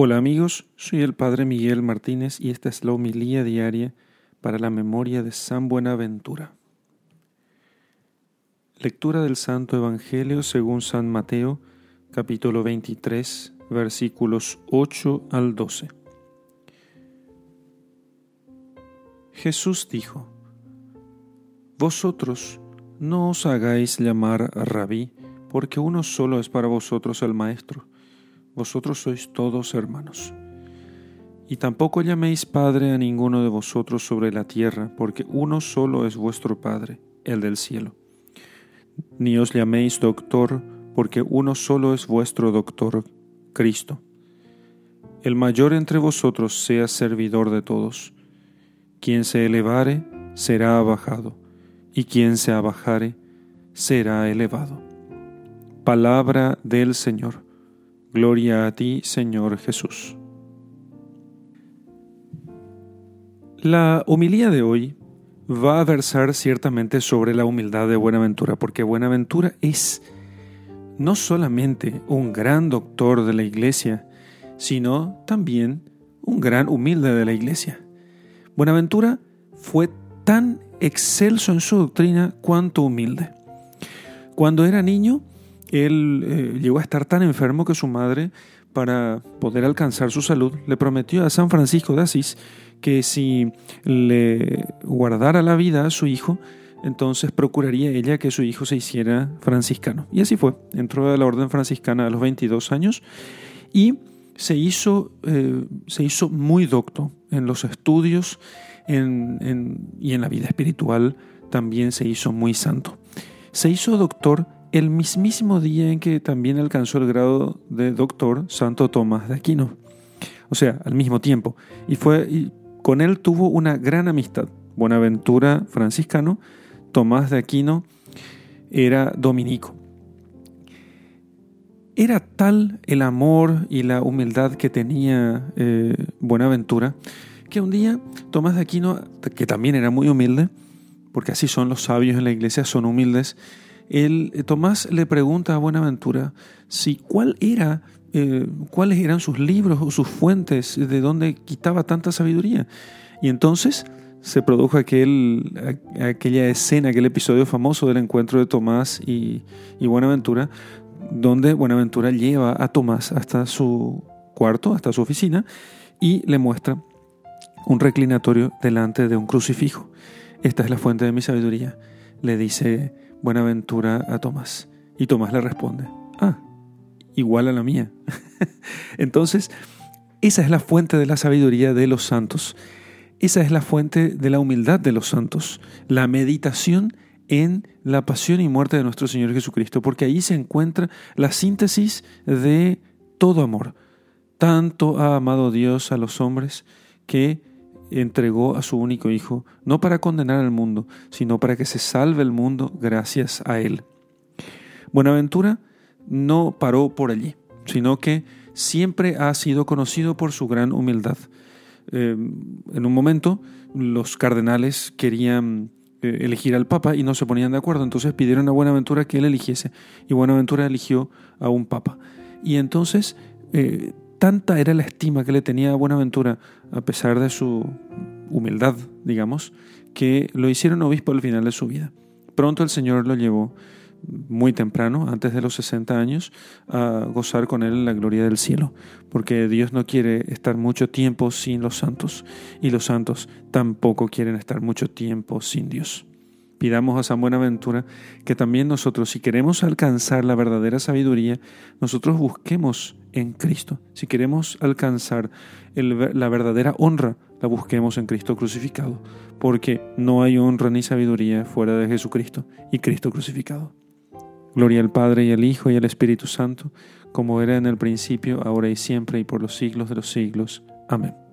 Hola amigos, soy el Padre Miguel Martínez y esta es la homilía diaria para la memoria de San Buenaventura. Lectura del Santo Evangelio según San Mateo, capítulo 23, versículos 8 al 12. Jesús dijo, Vosotros no os hagáis llamar rabí, porque uno solo es para vosotros el Maestro vosotros sois todos hermanos. Y tampoco llaméis Padre a ninguno de vosotros sobre la tierra, porque uno solo es vuestro Padre, el del cielo. Ni os llaméis doctor, porque uno solo es vuestro doctor, Cristo. El mayor entre vosotros sea servidor de todos. Quien se elevare, será abajado, y quien se abajare, será elevado. Palabra del Señor. Gloria a ti, Señor Jesús. La homilía de hoy va a versar ciertamente sobre la humildad de Buenaventura, porque Buenaventura es no solamente un gran doctor de la iglesia, sino también un gran humilde de la iglesia. Buenaventura fue tan excelso en su doctrina cuanto humilde. Cuando era niño, él eh, llegó a estar tan enfermo que su madre, para poder alcanzar su salud, le prometió a San Francisco de Asís que si le guardara la vida a su hijo, entonces procuraría ella que su hijo se hiciera franciscano. Y así fue. Entró a la orden franciscana a los 22 años y se hizo, eh, se hizo muy docto en los estudios y en la vida espiritual también se hizo muy santo. Se hizo doctor el mismísimo día en que también alcanzó el grado de doctor Santo Tomás de Aquino. O sea, al mismo tiempo. Y, fue, y con él tuvo una gran amistad. Buenaventura franciscano, Tomás de Aquino era dominico. Era tal el amor y la humildad que tenía eh, Buenaventura que un día Tomás de Aquino, que también era muy humilde, porque así son los sabios en la iglesia, son humildes, eh, Tomás le pregunta a Buenaventura si cuál era, eh, cuáles eran sus libros o sus fuentes, de dónde quitaba tanta sabiduría. Y entonces se produjo aquel, aquella escena, aquel episodio famoso del encuentro de Tomás y, y Buenaventura, donde Buenaventura lleva a Tomás hasta su cuarto, hasta su oficina, y le muestra un reclinatorio delante de un crucifijo. Esta es la fuente de mi sabiduría, le dice Buenaventura a Tomás. Y Tomás le responde, ah, igual a la mía. Entonces, esa es la fuente de la sabiduría de los santos. Esa es la fuente de la humildad de los santos. La meditación en la pasión y muerte de nuestro Señor Jesucristo, porque ahí se encuentra la síntesis de todo amor. Tanto ha amado Dios a los hombres que entregó a su único Hijo, no para condenar al mundo, sino para que se salve el mundo gracias a Él. Buenaventura no paró por allí, sino que siempre ha sido conocido por su gran humildad. Eh, en un momento los cardenales querían eh, elegir al Papa y no se ponían de acuerdo, entonces pidieron a Buenaventura que él eligiese y Buenaventura eligió a un Papa. Y entonces eh, Tanta era la estima que le tenía a Buenaventura, a pesar de su humildad, digamos, que lo hicieron obispo al final de su vida. Pronto el Señor lo llevó muy temprano, antes de los 60 años, a gozar con él la gloria del cielo, porque Dios no quiere estar mucho tiempo sin los santos, y los santos tampoco quieren estar mucho tiempo sin Dios. Pidamos a San Buenaventura que también nosotros, si queremos alcanzar la verdadera sabiduría, nosotros busquemos en Cristo. Si queremos alcanzar la verdadera honra, la busquemos en Cristo crucificado, porque no hay honra ni sabiduría fuera de Jesucristo y Cristo crucificado. Gloria al Padre y al Hijo y al Espíritu Santo, como era en el principio, ahora y siempre y por los siglos de los siglos. Amén.